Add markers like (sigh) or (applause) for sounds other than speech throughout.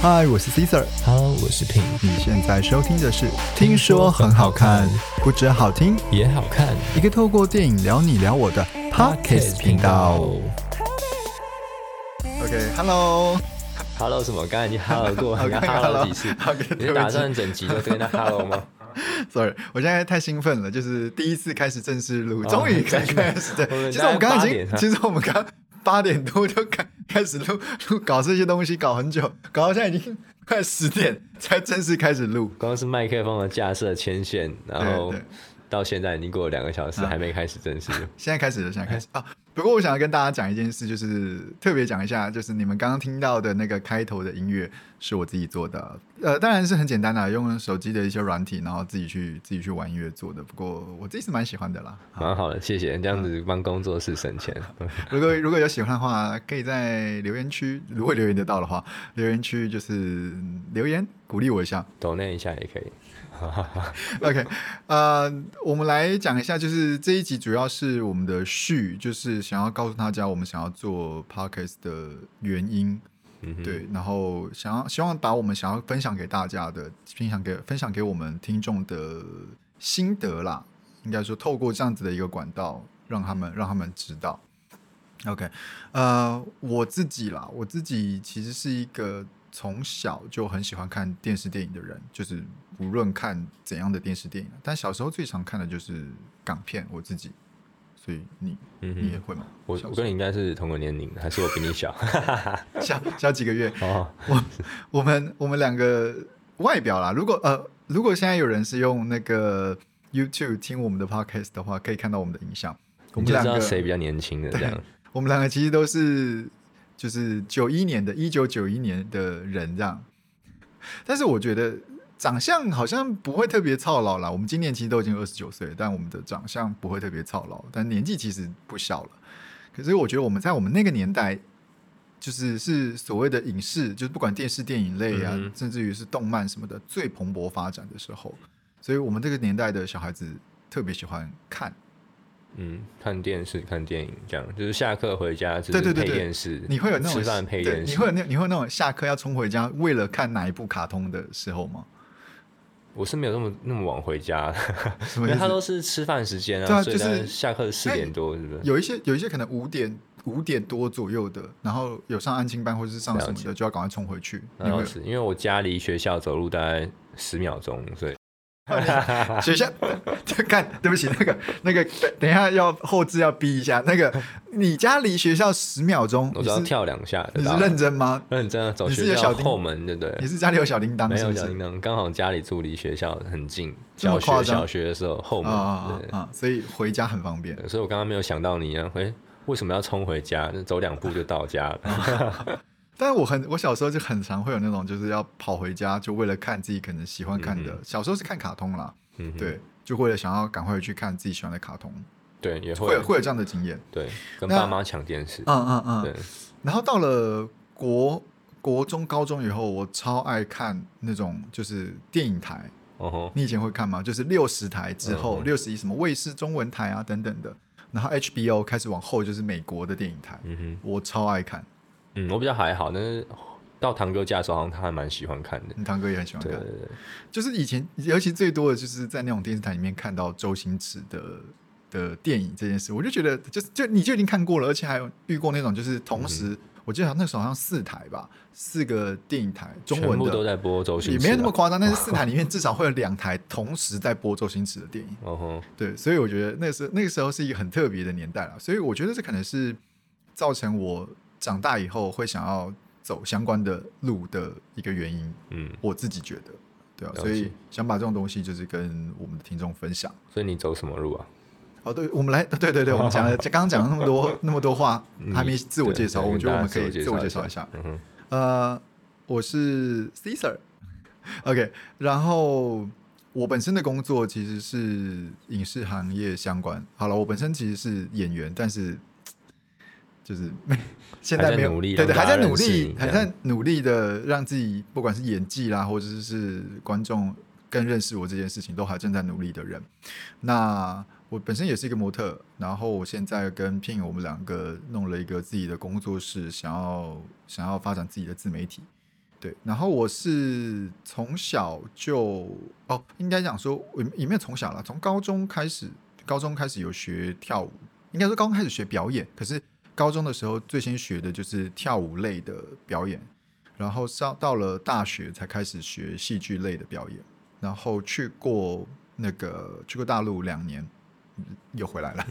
嗨，我是 Caesar。Hello，我是 Pin，你现在收听的是《听说很好看》，不止好听，也好看。一个透过电影聊你聊我的 Podcast 频道。OK，Hello，Hello 什么？刚才已经 Hello (laughs) 过，(laughs) 你看 OK，Hello 几次你是打算整集都跟他 Hello 吗？(laughs) Sorry，我现在太兴奋了，就是第一次开始正式录，哦终于开开始。其实我们刚刚已大概8点经，啊其实我们刚八点多就开开始录录搞这些东西，搞很久，搞到现在已经快十点才正式开始录。光是麦克风的架设牵线，然后到现在已经过了两个小时，还没开始正式。现在开始了，现在开始啊！不过我想要跟大家讲一件事，就是特别讲一下，就是你们刚刚听到的那个开头的音乐是我自己做的，呃，当然是很简单的，用手机的一些软体，然后自己去自己去玩音乐做的。不过我自己是蛮喜欢的啦。蛮好的，谢谢，这样子帮工作室省钱。(laughs) 如果如果有喜欢的话，可以在留言区，如果留言得到的话，留言区就是留言鼓励我一下。抖那一下也可以。(laughs) OK，呃，我们来讲一下，就是这一集主要是我们的序，就是想要告诉大家我们想要做 Podcast 的原因，嗯，对，然后想要希望把我们想要分享给大家的，分享给分享给我们听众的心得啦，应该说透过这样子的一个管道，让他们让他们知道。OK，呃，我自己啦，我自己其实是一个从小就很喜欢看电视电影的人，就是无论看怎样的电视电影，但小时候最常看的就是港片，我自己。所以你嗯，你也会吗？我我跟你应该是同个年龄，还是我比你小？(laughs) 小小几个月，(laughs) 哦，我我们我们两个外表啦，如果呃，如果现在有人是用那个 YouTube 听我们的 Podcast 的话，可以看到我们的影像。我们两个，谁比较年轻的这样。我们两个其实都是就是九一年的，一九九一年的人这样。但是我觉得长相好像不会特别操劳啦。我们今年其实都已经二十九岁，但我们的长相不会特别操劳，但年纪其实不小了。可是我觉得我们在我们那个年代，就是是所谓的影视，就是不管电视、电影类啊，嗯甚至于是动漫什么的最蓬勃发展的时候，所以我们这个年代的小孩子特别喜欢看。嗯，看电视、看电影，这样就是下课回家就是配对对对对电视，你会有那种吃饭配电视，你会有那你会有那种下课要冲回家为了看哪一部卡通的时候吗？我是没有那么那么晚回家，(laughs) 因为他都是吃饭时间啊，所以对啊就是下课四点多，是不是？有一些有一些可能五点五点多左右的，然后有上安亲班或者是上什么的，就要赶快冲回去。然后是因为我家离学校走路大概十秒钟，所以 (laughs) 学校就 (laughs) 看，对不起，那个那个，等等一下要后置要逼一下。那个你家离学校十秒钟，我只要跳两下。你是认真吗？认真的走学校后门，对不对你？是家里有小铃铛没？有小铃铛，刚好家里住离学校很近，小学小学的时候后门，啊！所以回家很方便。所以我刚刚没有想到你啊，诶，为什么要冲回家？那走两步就到家了。(laughs) 但是我很，我小时候就很常会有那种，就是要跑回家，就为了看自己可能喜欢看的。嗯小时候是看卡通啦，嗯，对，就为了想要赶快去看自己喜欢的卡通，对，也会会有这样的经验。对，跟那爸妈抢电视，嗯嗯嗯。对，然后到了国国中、高中以后，我超爱看那种就是电影台。哦吼，你以前会看吗？就是六十台之后，六十一什么卫视中文台啊等等的，然后 HBO 开始往后就是美国的电影台，嗯哼。我超爱看。嗯，我比较还好，但是到堂哥家的时候，好像他还蛮喜欢看的。你堂哥也很喜欢看对对，对，就是以前尤其最多的就是在那种电视台里面看到周星驰的的电影这件事，我就觉得就是就你就已经看过了，而且还有遇过那种就是同嗯时，我记得那时候好像四台吧，四个电影台中文的。都在播周星驰、啊，也没有那么夸张，但是四台里面 (laughs) 至少会有两台同时在播周星驰的电影。哦吼，对，所以我觉得那时候那个时候是一个很特别的年代了，所以我觉得这可能是造成我长大以后会想要走相关的路的一个原因，嗯，我自己觉得，对啊，所以想把这种东西就是跟我们的听众分享。所以你走什么路啊？哦，对，我们来，(laughs) 对对对，我们讲了，(laughs) 刚刚讲了那么多 (laughs) 那么多话，嗯还没自我介绍，我觉得我们可以自我介绍一下。呃，我是 Caesar，OK，、然后我本身的工作其实是影视行业相关。好了，我本身其实是演员，但是 (tsk) 就是现在没有努力对对，还在努力还在努力的让自己不管是演技啦，或者是观众更认识我这件事情，都还正在努力的人。那我本身也是一个模特，然后我现在跟 Pin 我们两个弄了一个自己的工作室，想要想要发展自己的自媒体。对，然后我是从小就哦，应该讲说，也也没有从小了，从高中开始，高中开始有学跳舞，应该说高中开始学表演，可是高中的时候最先学的就是跳舞类的表演，然后上到了大学才开始学戏剧类的表演，然后去过那个去过大陆两年，嗯又回来了。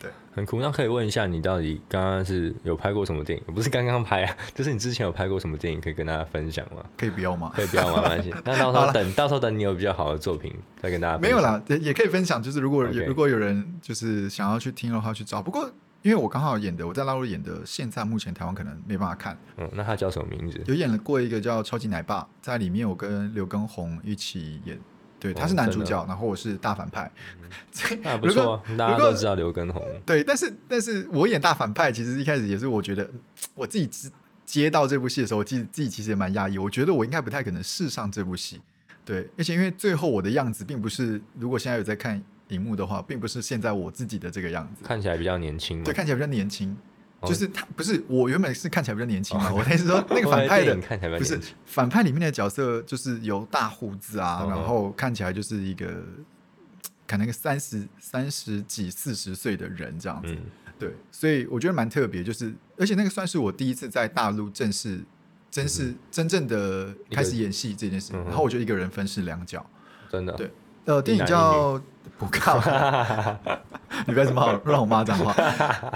对很酷。那可以问一下，你到底刚刚是有拍过什么电影？不是刚刚拍啊，(laughs) 就是你之前有拍过什么电影，可以跟大家分享吗？可以不要吗？可以不要吗？没关系。(laughs) 那到时候等到时候等你有比较好的作品，再跟大家分享没有。啦，也也可以分享。就是如果如果有人就是想要去听的话，去找。不过因为我刚好演的，我在大陆演的，现在目前台湾可能没办法看。嗯，那他叫什么名字？有演了过一个叫《超级奶爸》，在里面我跟刘畊宏一起演，对，他是男主真角，然后我是大反派。那不错啊，大家都知道刘畊宏。对，但是但是我演大反派，其实一开始也是我觉得我自己接接到这部戏的时候，我自己自己其实也蛮压抑，我觉得我应该不太可能试上这部戏。对，而且因为最后我的样子并不是，如果现在有在看荧幕的话，并不是现在我自己的这个样子，看起来比较年轻对，，看起来比较年轻。哦就是他不是我原本是看起来比较年轻嘛，我那是说那个反派的 (laughs) 不是。反派里面的角色，就是有大胡子啊，嗯然后看起来就是一个可能个三十三十几四十岁的人这样子。嗯，对，所以我觉得蛮特别，就是而且那个算是我第一次在大陆正式、真是真正的开始演戏这件事，然后我就一个人分饰两角。真的。对呃，电影叫不靠，(laughs) 你不要这么好让我妈讲话。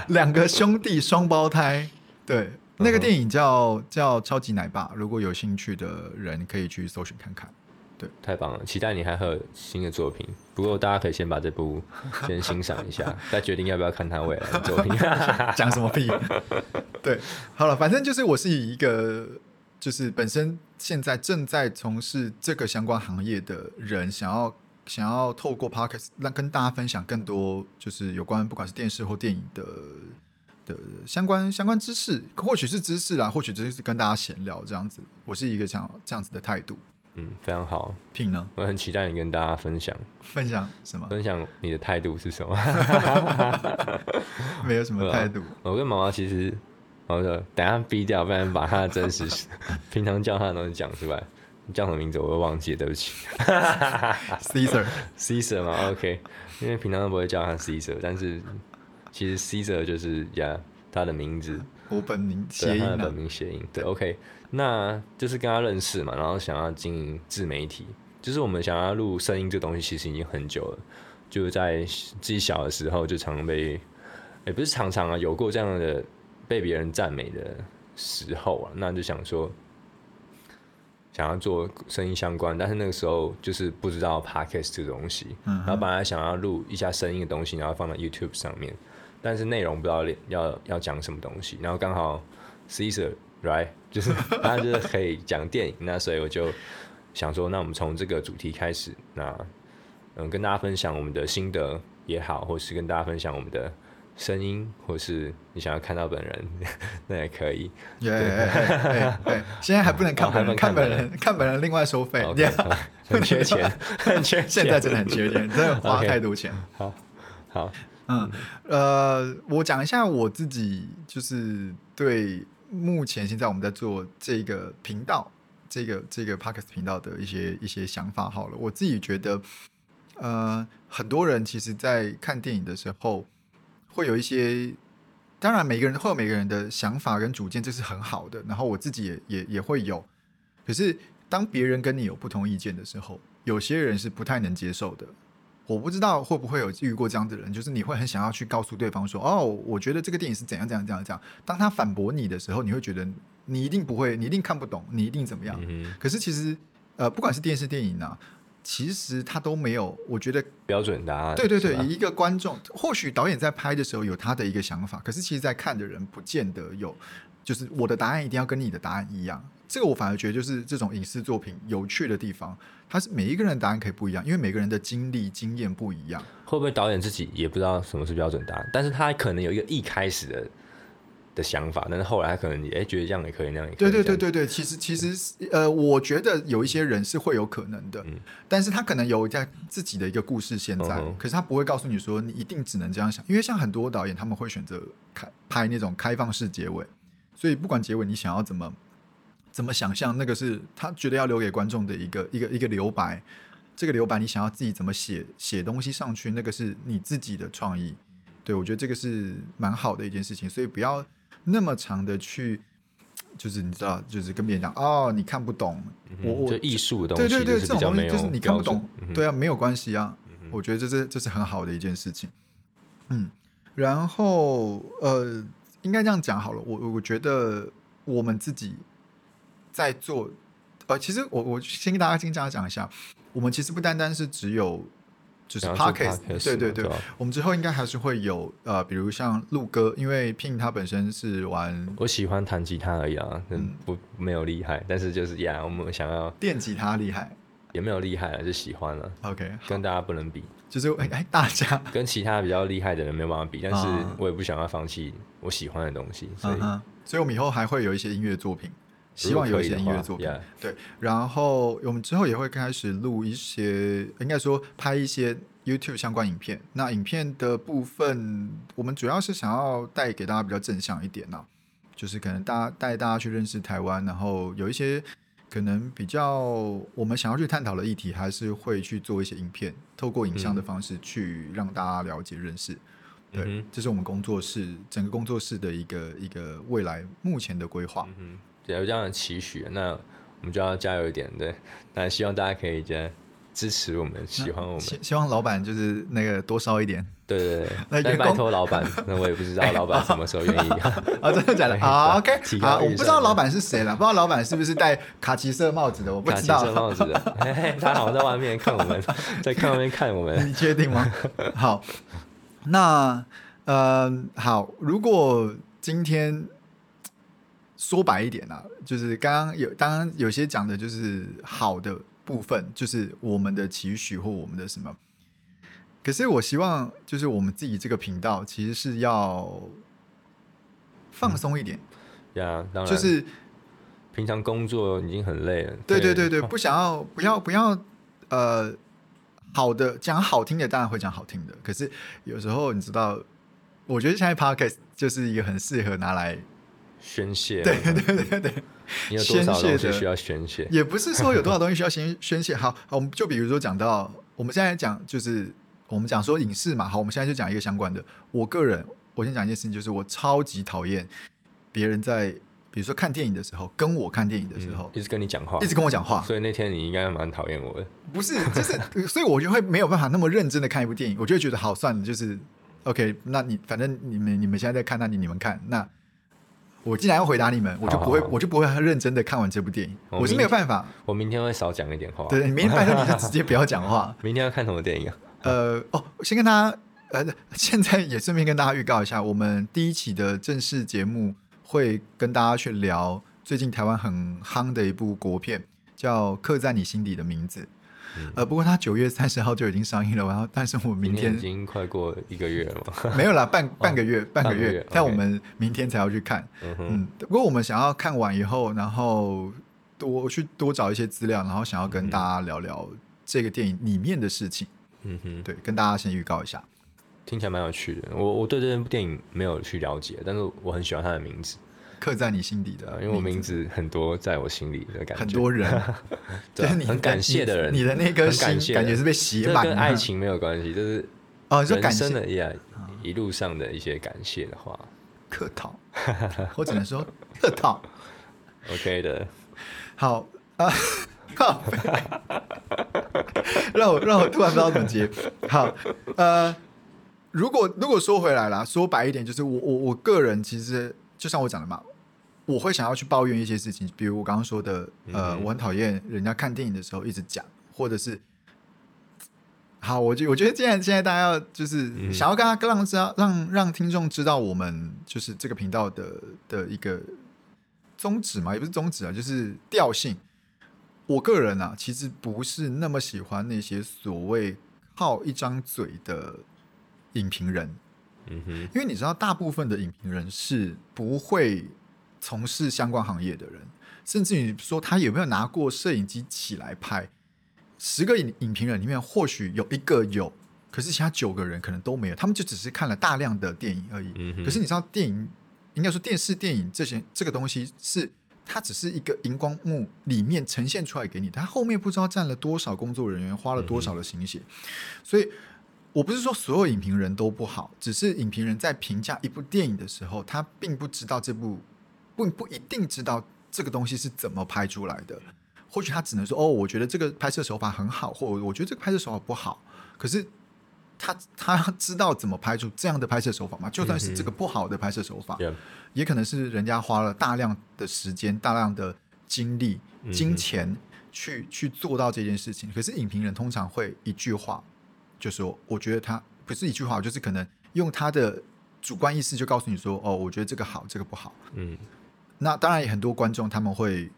两个兄弟双胞胎，对，那个电影叫叫《超级奶爸》，如果有兴趣的人可以去搜寻看看。对太棒了，期待你还会有新的作品。不过大家可以先把这部 (laughs) 先欣赏一下，再决定要不要看他未来的作品。(laughs) 讲什么屁？对，好了，反正就是我是以一个就是本身现在正在从事这个相关行业的人，想要想要透过 podcast 让跟大家分享更多就是有关不管是电视或电影的的相关相关知识，或许是知识啦，或许只是跟大家闲聊这样子。我是一个这样这样子的态度。嗯，非常好，品呢？我很期待你跟大家分享，分享什么？分享你的态度是什么。(laughs) (laughs) 没有什么态度。我跟毛毛其实，好的，等下逼掉，不然把他的真实 (laughs) 平常叫他的东西讲出来。你叫什么名字我又忘记了，对不起。(laughs) Caesar，Caesar 嘛，OK，因为平常都不会叫他 Caesar，但是其实 Caesar 就是呀他的名字，我本名谐，音啊他的本。名谐音。对，OK，那就是跟他认识嘛，然后想要经营自媒体，就是我们想要录声音这东西，其实已经很久了，就是在自己小的时候就常被，也、不是常常啊，有过这样的被别人赞美的时候啊，那就想说。想要做声音相关，但是那个时候就是不知道 podcast 这个东西，嗯然后本来想要录一下声音的东西，然后放到 YouTube 上面，但是内容不知道要要讲什么东西，然后刚好 Caesar right 就是 (laughs) 他就是可以讲电影，那所以我就想说，那我们从这个主题开始，那嗯跟大家分享我们的心得也好，或是跟大家分享我们的声音，或是你想要看到本人，(laughs) 那也可以。耶！哎哎，现在还不能看本人，看本人，看本人另外收费。(laughs) 缺钱，很缺钱。(laughs) 现在真的很缺钱，真的花太多钱。好，嗯，呃，我讲一下我自己，就是对目前现在我们在做这个频道，这个这个 Podcast 频道的一些一些想法。好了，我自己觉得，呃，很多人其实，在看电影的时候，会有一些，当然每个人会有每个人的想法跟主见，这是很好的。然后我自己也也也会有，可是当别人跟你有不同意见的时候，有些人是不太能接受的。我不知道会不会有遇过这样的人，就是你会很想要去告诉对方说，哦，我觉得这个电影是怎样怎样怎样怎样。当他反驳你的时候，你会觉得你一定不会，你一定看不懂，你一定怎么样。嗯，可是其实，呃，不管是电视电影啊，其实他都没有，我觉得标准答案。对对对，以一个观众，或许导演在拍的时候有他的一个想法，可是其实，在看的人不见得有，就是我的答案一定要跟你的答案一样。这个我反而觉得就是这种影视作品有趣的地方，它是每一个人的答案可以不一样，因为每个人的经历经验不一样。会不会导演自己也不知道什么是标准答案，但是他可能有一个一开始的的想法，但是后来他可能哎、觉得这样也可以，那样也可以。对对对，对对，其实其实呃，我觉得有一些人是会有可能的，嗯但是他可能有在自己的一个故事现在，嗯可是他不会告诉你说你一定只能这样想，因为像很多导演他们会选择开拍那种开放式结尾，所以不管结尾你想要怎么怎么想象，那个是他觉得要留给观众的一个一个一个留白。这个留白，你想要自己怎么写写东西上去，那个是你自己的创意。对我觉得这个是蛮好的一件事情，所以不要那么长的去，就是你知道，就是跟别人讲哦，你看不懂，我我就艺术的东西，对对对，这种东西就是你看不懂，对啊，没有关系啊。我觉得这是这是很好的一件事情。嗯，然后呃，应该这样讲好了。我我觉得我们自己在做，呃，其实我我先跟大家先大家讲一下，我们其实不单单是只有就是想要做 podcast，podcast 对对对。对，我们之后应该还是会有呃，比如像录歌，因为 Pin 他本身是玩我喜欢弹吉他而已啊，嗯，不没有厉害，但是就是呀，我们想要电吉他厉害。也没有厉害了，就喜欢了，，OK，跟大家不能比，就是哎哎大家，(laughs) 跟其他比较厉害的人没有办法比，但是啊我也不想要放弃我喜欢的东西，所以嗯，所以我们以后还会有一些音乐作品，希望有一些音乐作品。对，然后我们之后也会开始录一些，应该说拍一些 YouTube 相关影片。那影片的部分，我们主要是想要带给大家比较正向一点呢、就是可能大家带大家去认识台湾，然后有一些可能比较我们想要去探讨的议题，还是会去做一些影片，透过影像的方式去让大家了解认识。对，这是我们工作室整个工作室的一个一个未来目前的规划。嗯，有这样的期许，那我们就要加油一点，对，那希望大家可以加支持我们，喜欢我们，希希望老板就是那个多烧一点对对对，(laughs) 那拜托老板，(laughs) 那我也不知道老板什么时候愿意。啊，(laughs) 真的假的好？OK，好，我不知道老板是谁了，不知道老板是不是戴卡其色帽子的，我不卡其知道。色帽子的，他好像在外面看我们，在看外面看我们。你确定吗？好，那呃，好，如果今天说白一点啊，就是刚刚有，刚刚有些讲的就是好的部分，就是我们的期许或我们的什么。可是我希望，就是我们自己这个频道其实是要放松一点，呀，当然，就是平常工作已经很累了。对对对对，(laughs) 不想要不要不要呃，好的讲好听的当然会讲好听的，可是有时候你知道，我觉得现在 podcast 就是一个很适合拿来，宣泄，对 (laughs) 对对对对，你有多少宣泄的东西需要宣泄？也不是说有多少东西需要宣宣泄。好，好我们就比如说讲到我们现在讲就是我们讲说影视嘛，好，我们现在就讲一个相关的。我个人我先讲一件事情，就是我超级讨厌别人在比如说看电影的时候跟我看电影的时候、一直跟你讲话，一直跟我讲话，所以那天你应该蛮讨厌我的。不是，就是，所以我就会没有办法那么认真的看一部电影，我就会觉得好算了，就是 OK，那你反正你们你们现在在看，那你你们看，那我既然要回答你们，我就不会好好好我就不会很认真的看完这部电影，我我是没有办法。我明天会少讲一点话。对，明天拜托你就直接不要讲话。明天要看什么电影啊？呃，哦，先跟大家，呃，现在也顺便跟大家预告一下，我们第一期的正式节目会跟大家去聊最近台湾很夯的一部国片，叫《刻在你心底的名字》。呃，不过它九月三十号就已经上映了，然后但是我明天已经快过一个月了嘛。(laughs) 没有啦，半半个月，半个月个月，但我们明天才要去看。嗯，不过我们想要看完以后，然后多去多找一些资料，然后想要跟大家聊聊这个电影里面的事情。嗯哼，对，跟大家先预告一下。听起来蛮有趣的。我我对这部电影没有去了解，但是我很喜欢它的名字，刻在你心底的呃，因为我名字。很多在我心里的感觉。很多人，对 (laughs) 啊 (laughs) 就是你很感谢的人，你的那颗心感觉是被写满爱情没有关系，就是哦，你生谢。的呀，一路上的一些感谢的话。客套，(laughs) 我只能说客套。，OK 的。好啊，靠背，让我让我突然不知道怎么接。好，呃，如果如果说回来了，说白一点，就是我我我个人其实就像我讲的嘛，我会想要去抱怨一些事情，比如我刚刚说的，呃，嗯我很讨厌人家看电影的时候一直讲，或者是。好，我觉我觉得，既然现在大家要就是嗯想要跟他让知道让让听众知道我们就是这个频道的的一个宗旨嘛，也不是宗旨啊，就是调性。我个人啊，其实不是那么喜欢那些所谓靠一张嘴的影评人，嗯哼，因为你知道，大部分的影评人是不会从事相关行业的人，甚至于说他有没有拿过摄影机起来拍，十个影影评人里面或许有一个有，可是其他九个人可能都没有，他们就只是看了大量的电影而已。嗯可是你知道，电影应该说电视电影这些这个东西是它只是一个荧光幕里面呈现出来给你，它后面不知道占了多少工作人员，花了多少的心血，所以。我不是说所有影评人都不好，只是影评人在评价一部电影的时候，他并不知道这部不不一定知道这个东西是怎么拍出来的。或许他只能说：“哦，我觉得这个拍摄手法很好，或我觉得这个拍摄手法不好。”可是他他知道怎么拍出这样的拍摄手法吗？就算是这个不好的拍摄手法，也可能是人家花了大量的时间、大量的精力、金钱去去做到这件事情。可是影评人通常会一句话。就说，我觉得他不是一句话，就是可能用他的主观意识就告诉你说，哦，我觉得这个好，这个不好。嗯，那当然也很多观众他们会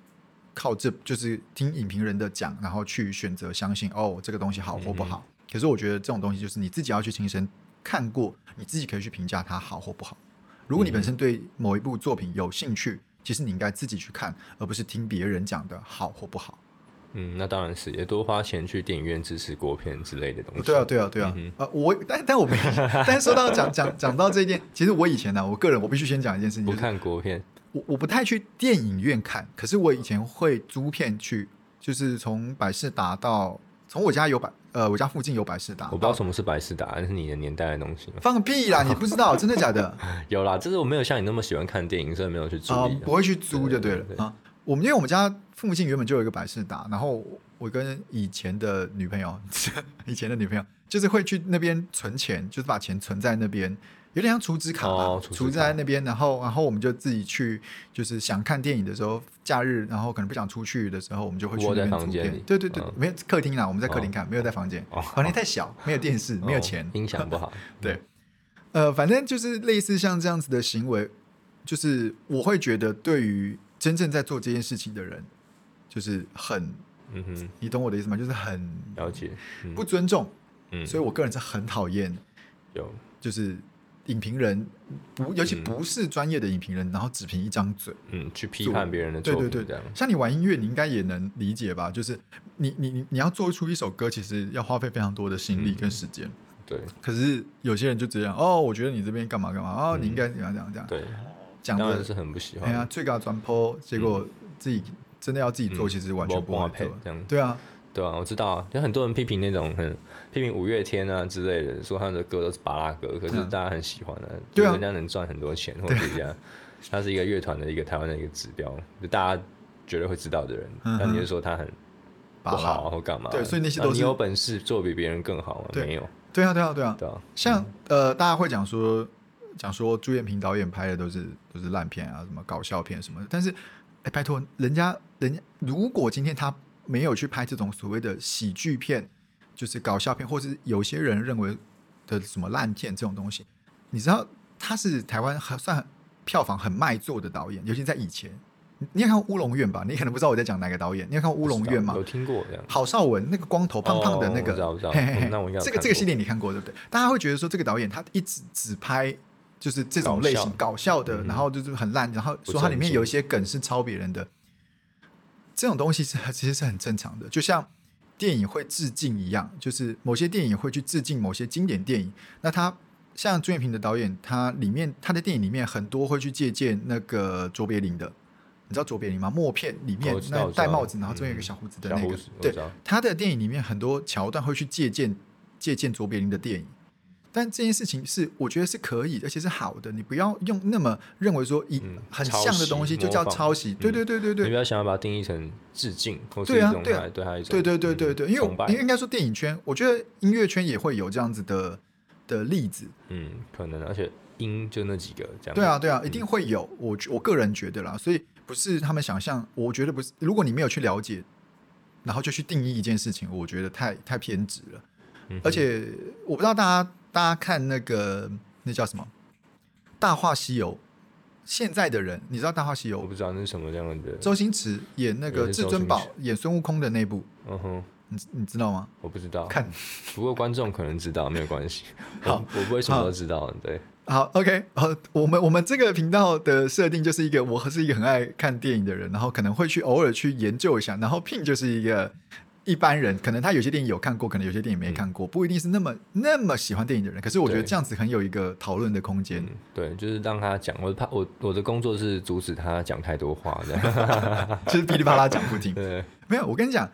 靠这就是听影评人的讲，然后去选择相信哦，这个东西好或不好。可是我觉得这种东西就是你自己要去亲身看过，你自己可以去评价它好或不好。如果你本身对某一部作品有兴趣，其实你应该自己去看，而不是听别人讲的好或不好。嗯，那当然是也多花钱去电影院支持国片之类的东西。对啊，对啊，对啊。呃，我但但我没，(laughs) 但说到讲讲讲到这一点，其实我以前呢，我个人我必须先讲一件事情，不看国片，我我不太去电影院看，可是我以前会租片去，就是从百事达到从我家有百呃我家附近有百事达，我不知道什么是百事达，那是你的年代的东西。放个屁啦，你不知道真的假的？(laughs) 有啦，就是我没有像你那么喜欢看电影，所以没有去租。不会去租就对了啊。我们因为我们家附近原本就有一个百事达，然后我跟以前的女朋友，(laughs) 以前的女朋友就是会去那边存钱，就是把钱存在那边，有点像储值卡嘛，储在那边，然后然后我们就自己去，就是想看电影的时候，假日然后可能不想出去的时候，我们就会去那边租片。对对对，没有客厅啦，我们在客厅看，没有在房间，房间太小，没有电视，没有钱，音响不好。(laughs) 对，呃，反正就是类似像这样子的行为，就是我会觉得对于。真正在做这件事情的人，就是很，嗯哼，你懂我的意思吗？就是很了解，不尊重，嗯，所以我个人是很讨厌有，就是影评人不，尤其不是专业的影评人，然后只凭一张嘴，嗯，去批判别人的，对对对，像你玩音乐，你应该也能理解吧？就是你你你你要做出一首歌，其实要花费非常多的心力跟时间，对。可是有些人就这样，哦，我觉得你这边干嘛干嘛，哦，你应该怎样怎样这样，对。讲的是很不喜欢，哎呀，最高转坡，结果自己真的要自己做，其实完全不配这样。对啊，对啊，我知道啊，有很多人批评那种很批评五月天啊之类的，说他的歌都是巴拉歌，可是大家很喜欢的，对啊，人家能赚很多钱，或者这样，他是一个乐团的一个台湾的一个指标，就大家绝对会知道的人。那你就说他很不好或干嘛？对，所以那些都是你有本事做比别人更好吗？没有。对啊，对啊，对啊，对啊。像呃，大家会讲说。讲说朱彦平导演拍的都是都是烂片啊，什么搞笑片什么的。但是，哎，拜托，人家人家如果今天他没有去拍这种所谓的喜剧片，就是搞笑片，或是有些人认为的什么烂片这种东西，你知道他是台湾很算票房很卖座的导演，尤其在以前。你也看过《乌龙院》吧？你可能不知道我在讲哪个导演。你有看过《乌龙院》吗？有听过这样。郝邵文那个光头胖胖的那个，知道知道。那我应该这个这个系列你看过对不对？大家会觉得说这个导演他一直只拍。就是这种类型搞笑的，然后就是很烂，然后说它里面有一些梗是抄别人的，这种东西是其实是很正常的，就像电影会致敬一样，就是某些电影会去致敬某些经典电影。那他像朱彦平的导演，他里面他的电影里面很多会去借鉴那个卓别林的，你知道卓别林吗？默片里面那戴帽子，然后中间有个小胡子的那个，对，他的电影里面很多桥段会去借鉴借鉴卓别林的电影。但这件事情是我觉得是可以，而且是好的。你不要用那么认为说一很像的东西就叫抄袭。对对对对对。你不要想要把它定义成致敬，或是一种对对他一种对对对对对。因为应该说电影圈，我觉得音乐圈也会有这样子的的例子。嗯，可能而且音就那几个这样。对啊对啊，一定会有。我我个人觉得啦，所以不是他们想象，我觉得不是。如果你没有去了解，然后就去定义一件事情，我觉得太太偏执了。而且我不知道大家。大家看那个那叫什么《大话西游》？现在的人，你知道《大话西游》？我不知道那是什么样的。周星驰演那个至尊宝，演孙悟空的那部。嗯哼，你你知道吗？我不知道。看，不过观众可能知道，没有关系。(laughs) 好，我不会什么都知道。对，好，OK。好，我们我们这个频道的设定就是一个，我是一个很爱看电影的人，然后可能会去偶尔去研究一下。然后 Pin 就是一个。一般人，可能他有些电影有看过，可能有些电影没看过，不一定是那么那么喜欢电影的人。可是我觉得这样子很有一个讨论的空间。嗯，对，就是让他讲，我怕我我的工作是阻止他讲太多话这样。(laughs) 就是噼里啪啦讲不停。(laughs) 对，没有，我跟你讲，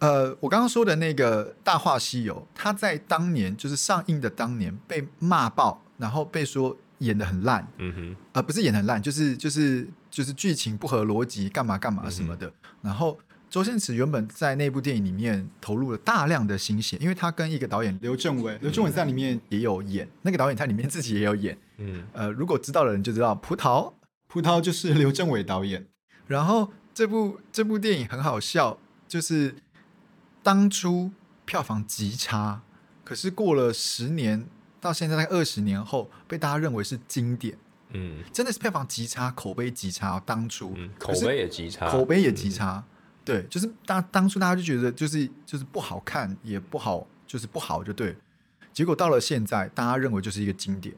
呃，我刚刚说的那个《大话西游》，他在当年就是上映的当年被骂爆，然后被说演的很烂，嗯哼，呃，不是演得很烂，就是就是就是剧情不合逻辑，干嘛干嘛什么的。然后周星驰原本在那部电影里面投入了大量的心血，因为他跟一个导演刘镇伟，刘镇伟在里面也有演，那个导演在里面自己也有演。嗯呃，如果知道的人就知道，葡萄葡萄就是刘镇伟导演。然后这部这部电影很好笑，就是当初票房极差，可是过了十年到现在大概二十年后，被大家认为是经典，嗯真的是票房极差，口碑极差、哦。当初、嗯，口碑也极差，口碑也极差，对，就是当当初大家就觉得就是就是不好看，也不好，就是不好就对。结果到了现在，大家认为就是一个经典。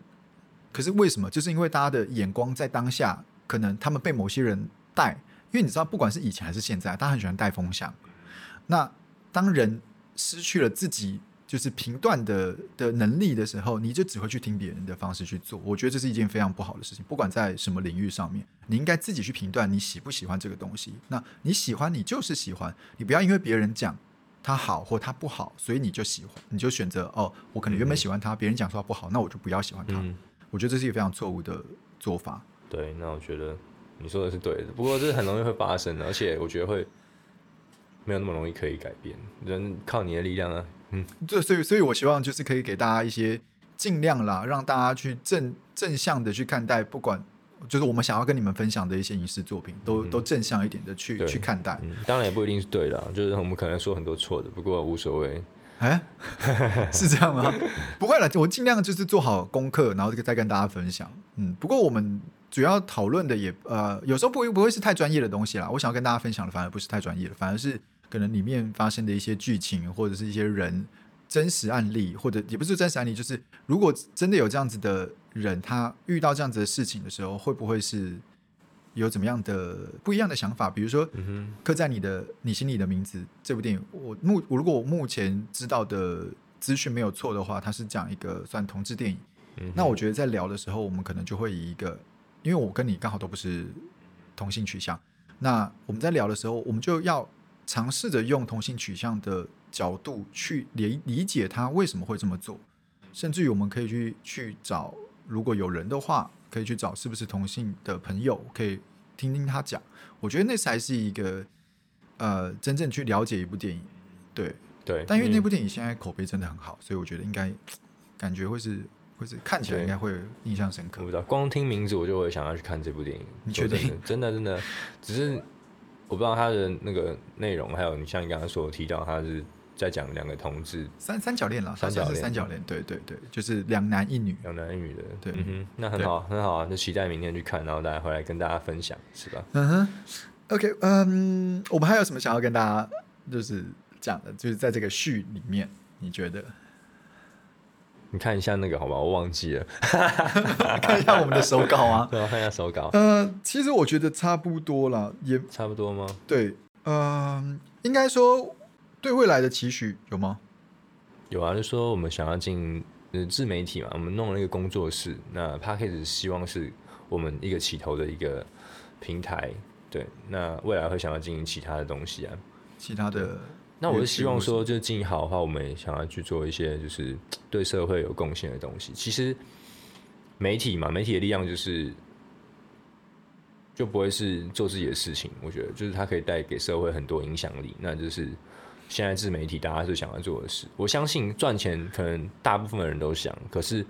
可是为什么？就是因为大家的眼光在当下，可能他们被某些人带，因为你知道，不管是以前还是现在，大家很喜欢带风向。那当人失去了自己就是评断的的能力的时候，你就只会去听别人的方式去做。我觉得这是一件非常不好的事情，不管在什么领域上面，你应该自己去评断你喜不喜欢这个东西。那你喜欢，你就是喜欢，你不要因为别人讲他好或他不好，所以你就喜欢，你就选择哦，我可能原本喜欢他，别人讲说他不好，那我就不要喜欢他。嗯，我觉得这是一个非常错误的做法。对，那我觉得你说的是对的，不过这很容易会发生的，而且我觉得会没有那么容易可以改变，人靠你的力量啊，嗯，这，所以所以我希望就是可以给大家一些尽量啦，让大家去正正向的去看待，不管就是我们想要跟你们分享的一些影视作品，都、都正向一点的去去看待。嗯，当然也不一定是对的啊，就是我们可能说很多错的，不过无所谓，哎，(laughs) 是这样吗？(laughs) 不会了，我尽量就是做好功课，然后再跟大家分享。嗯，不过我们主要讨论的也呃，有时候不会不会是太专业的东西啦。我想要跟大家分享的反而不是太专业的，反而是可能里面发生的一些剧情或者是一些人真实案例，或者也不是真实案例，就是如果真的有这样子的人，他遇到这样子的事情的时候，会不会是有怎么样的不一样的想法？比如说，嗯刻在你的你心里的名字这部电影，我目我如果我目前知道的资讯没有错的话，它是讲一个算同志电影。那我觉得在聊的时候，我们可能就会以一个，因为我跟你刚好都不是同性取向，那我们在聊的时候，我们就要尝试着用同性取向的角度去理理解他为什么会这么做，甚至于我们可以去去找，如果有人的话，可以去找是不是同性的朋友，可以听听他讲。我觉得那才是一个呃真正去了解一部电影，对。对，但因为嗯那部电影现在口碑真的很好，所以我觉得应该感觉会是会是看起来应该会印象深刻我不。知道，光听名字我就会想要去看这部电影。你确定？真的真的，只是我不知道它的那个内容，还有你像你刚刚所提到，他是在讲两个同志，三三角恋啦，三角恋三角恋，对对对，就是两男一女。两男一女的。对嗯哼，那很好，很好啊，就期待明天去看，然后大家回来跟大家分享，是吧？嗯哼，OK，嗯，我们还有什么想要跟大家就是讲的？就是在这个序里面，你觉得？你看一下那个好吧，我忘记了，(laughs) 看一下我们的手稿啊。(laughs) 对啊，看一下手稿，呃，其实我觉得差不多了，也差不多吗？对，嗯、应该说对未来的期许有吗？有啊，就说我们想要进呃自媒体嘛，我们弄了一个工作室，那 p a c k a g e 希望是我们一个起头的一个平台，对，那未来会想要经营其他的东西啊。其他的那我是希望说，就是经营好的话，我们也想要去做一些就是对社会有贡献的东西。其实媒体嘛，媒体的力量就是就不会是做自己的事情，我觉得就是它可以带给社会很多影响力，那就是现在自媒体大家是想要做的事。我相信赚钱可能大部分的人都想，可是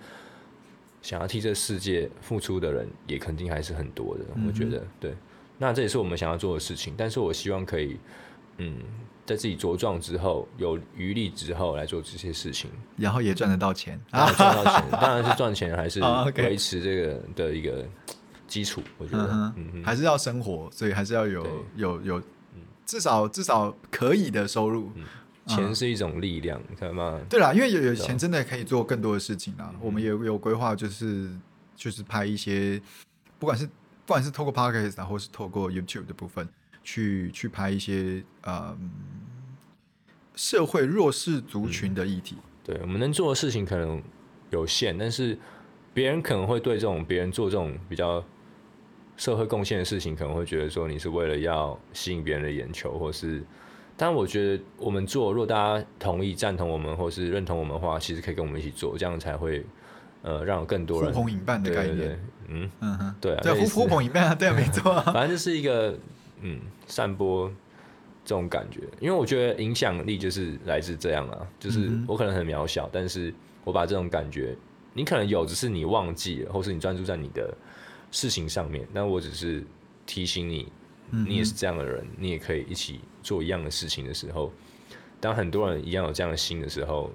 想要替这世界付出的人也肯定还是很多的。我觉得对，那这也是我们想要做的事情。但是我希望可以，嗯，在自己茁壮之后，有余力之后来做这些事情，然后也赚得到钱。然 (laughs) 后赚到钱，当然是赚钱还是 (laughs) 维持这个的一个基础。我觉得，嗯嗯，还是要生活，所以还是要有有有，至少至少可以的收入。钱是一种力量，知道吗？对啦，因为有有钱真的可以做更多的事情啦。我们也有有规划，就是就是拍一些，不管是不管是透过 podcast 啊，或是透过 YouTube 的部分，去去拍一些呃社会弱势族群的议题。对我们能做的事情可能有限，但是别人可能会对这种别人做这种比较社会贡献的事情，可能会觉得说你是为了要吸引别人的眼球，或是。但我觉得我们做，如果大家同意、赞同我们，或是认同我们的话，其实可以跟我们一起做，这样才会呃让更多人呼朋引伴的概念。对对对嗯嗯哼，对啊，对呼呼朋引伴啊，对啊，没错啊。(laughs) 反正就是一个嗯散播这种感觉，因为我觉得影响力就是来自这样啊，就是我可能很渺小，但是我把这种感觉，你可能有，只是你忘记了，或是你专注在你的事情上面，但我只是提醒你，嗯你也是这样的人，你也可以一起做一样的事情的时候，当很多人一样有这样的心的时候，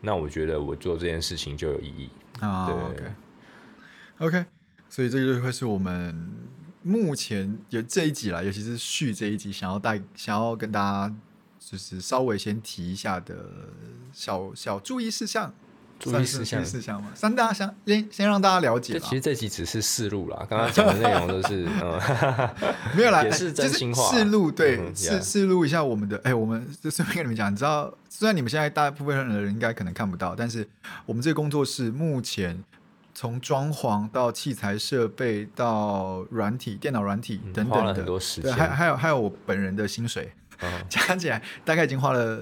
那我觉得我做这件事情就有意义。啊对，OK。OK，所以这个就会是我们目前有这一集啦，尤其是续这一集，想要带想要跟大家就是稍微先提一下的小小注意事项。注意事项事项嘛，三大家想先先让大家了解其。实这集只是试录啦，刚刚讲的内容都是嗯。(laughs) (laughs) 没有啦，也是哎真心话试录对嗯，试试录一下我们的，哎，我们就顺便跟你们讲，你知道，虽然你们现在大部分的人应该可能看不到，但是我们这个工作室目前从装潢到器材设备到软体、电脑软体嗯等等很多时对，间还还有还有我本人的薪水嗯 (laughs) 加起来，大概已经花了，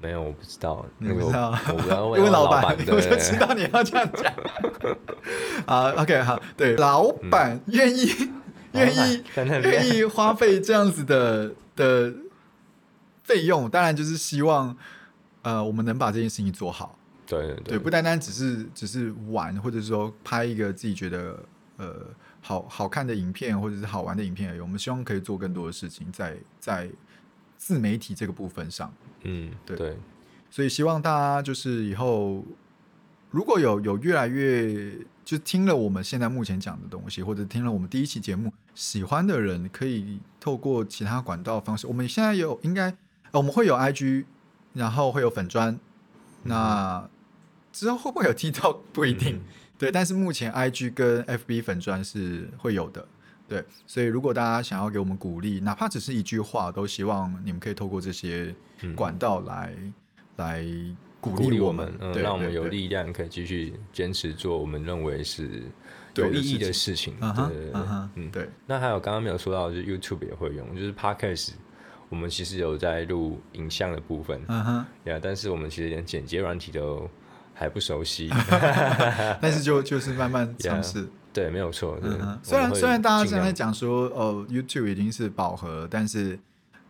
没有，我不知道，你不知道我我不 (laughs) 要问老板，对我就知道你要这样讲。啊，OK，好，对，老板愿意 (laughs) 愿意愿意花费这样子的的费用，当然就是希望呃我们能把这件事情做好。对对对，不单单只是只是玩，或者说拍一个自己觉得呃好好看的影片，或者是好玩的影片而已。我们希望可以做更多的事情在在自媒体这个部分上。嗯对对所以希望大家就是以后如果有有越来越就听了我们现在目前讲的东西，或者听了我们第一期节目喜欢的人，可以透过其他管道方式。我们现在有应该、呃我们会有 IG，然后会有粉砖，那之后会不会有 TikTok 不一定。嗯对，但是目前 IG 跟 FB 粉砖是会有的，对，所以如果大家想要给我们鼓励，哪怕只是一句话，都希望你们可以透过这些嗯管道来、来鼓鼓励我我们，嗯，让我们有力量可以继续坚持做我们认为是有意义的事事情。对对对嗯哼，嗯。对，那还有刚刚没有说到，就是 YouTube 也会用，就是 Podcast，我们其实有在录影像的部分，嗯哼，呀，但是我们其实连剪接软体都还不熟悉。(laughs) 但是就就是慢慢 (laughs) 尝 Yeah 试。对，没有错。虽然虽然大家现在讲说哦，YouTube 已经是饱和，但是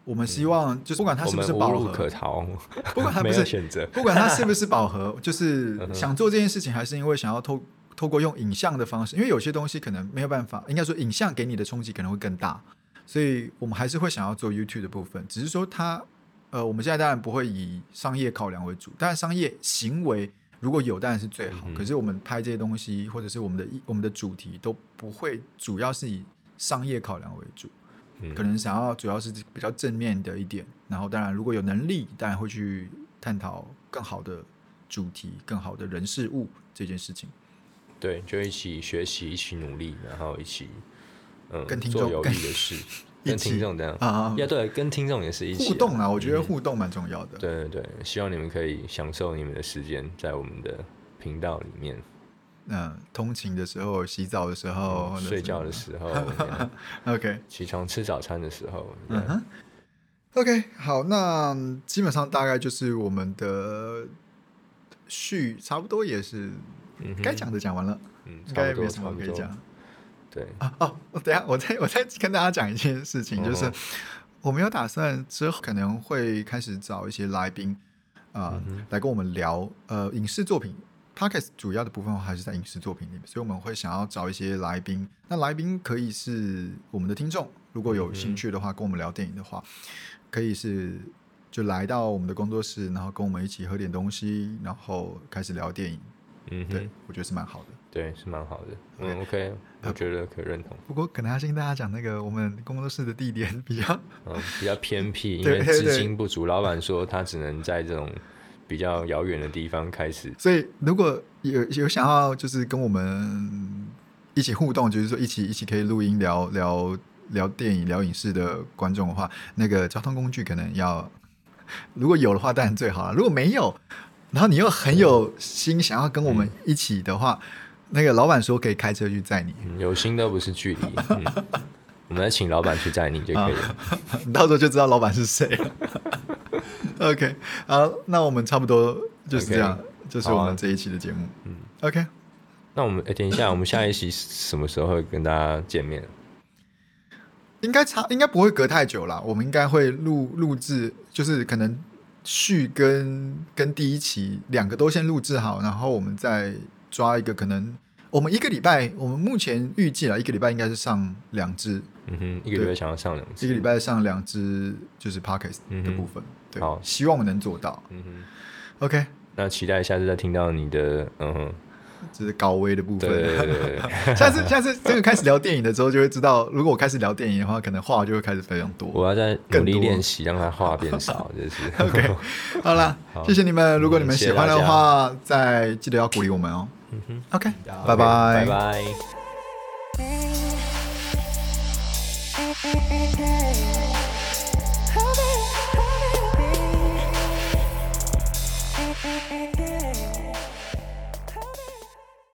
我们希望就是不管它是不是饱和，可逃，(laughs) 不管它不是选择。不管它是不是饱和，就是想做这件事情，还是因为想要透透过用影像的方式，因为有些东西可能没有办法，应该说影像给你的冲击可能会更大，所以我们还是会想要做 YouTube 的部分，只是说它呃，我们现在当然不会以商业考量为主，当然商业行为如果有当然是最好，嗯可是我们拍这些东西或者是我们的我们的主题都不会主要是以商业考量为主。嗯。可能想要主要是比较正面的一点，然后当然如果有能力，当然会去探讨更好的主题、更好的人事物这件事情。对，就一起学习，一起努力，然后一起嗯做有益的事，一跟听众这样。啊呀，对，跟听众也是一起互动啊，我觉得嗯互动蛮重要的。对对对，希望你们可以享受你们的时间，在我们的频道里面，嗯，通勤的时候、洗澡的时候、睡觉的时候，(laughs) OK，起床吃早餐的时候，嗯哼，OK，好，那基本上大概就是我们的序，差不多也是嗯哼。该讲的讲完了，嗯，差不多，该没什差不多，么可以讲。对，啊哦，我等一下我再我再跟大家讲一件事情，就是哦我们有打算之后可能会开始找一些来宾啊、嗯来跟我们聊呃影视作品。Podcast 主要的部分还是在影视作品里面，所以我们会想要找一些来宾。那来宾可以是我们的听众，如果有兴趣的话，跟我们聊电影的话，可以是就来到我们的工作室，然后跟我们一起喝点东西，然后开始聊电影。对嗯对，，我觉得是蛮好的。对，是蛮好的，嗯，OK，我觉得可以认同，不过可能要先跟大家讲那个我们工作室的地点比较嗯，比较偏僻，(laughs) 因为资金不足，老板说他只能在这种比较遥远的地方开始，所以如果有有想要就是跟我们一起互动，就是说一起一起可以录音聊聊聊电影、聊影视的观众的话，那个交通工具可能要，如果有的话当然最好了。如果没有，然后你又很有心想要跟我们一起的话，那个老板说可以开车去载你，嗯有心都不是距离。(laughs) 嗯，我们来请老板去载你就可以了。你 (laughs) 到时候就知道老板是谁了。(laughs) OK，好，那我们差不多就是这样就是我们这一期的节目。嗯，OK，那我们哎、等一下，我们下一期什么时候会跟大家见面？应该差应该不会隔太久啦，我们应该会录录制，就是可能续跟跟第一期两个都先录制好，然后我们再抓一个可能。我们一个礼拜，我们目前预计了一个礼拜应该是上两支，嗯哼，一个礼拜想要上两支。一个礼拜上两支就是 podcast 的部分。对，好希望我们能做到。嗯哼，OK，那期待下次再听到你的，嗯哼，这是高危的部分。对对对对 (laughs) 对，下次下次真的开始聊电影的时候，就会知道，如果我开始聊电影的话，可能话就会开始非常多。我要再努更多力练习，让它话变少，(laughs) 就是 OK，好啦，(laughs) 好谢谢你们。如果你们喜欢的话，再记得要鼓励我们哦。嗯哼，OK，OK，拜拜拜拜。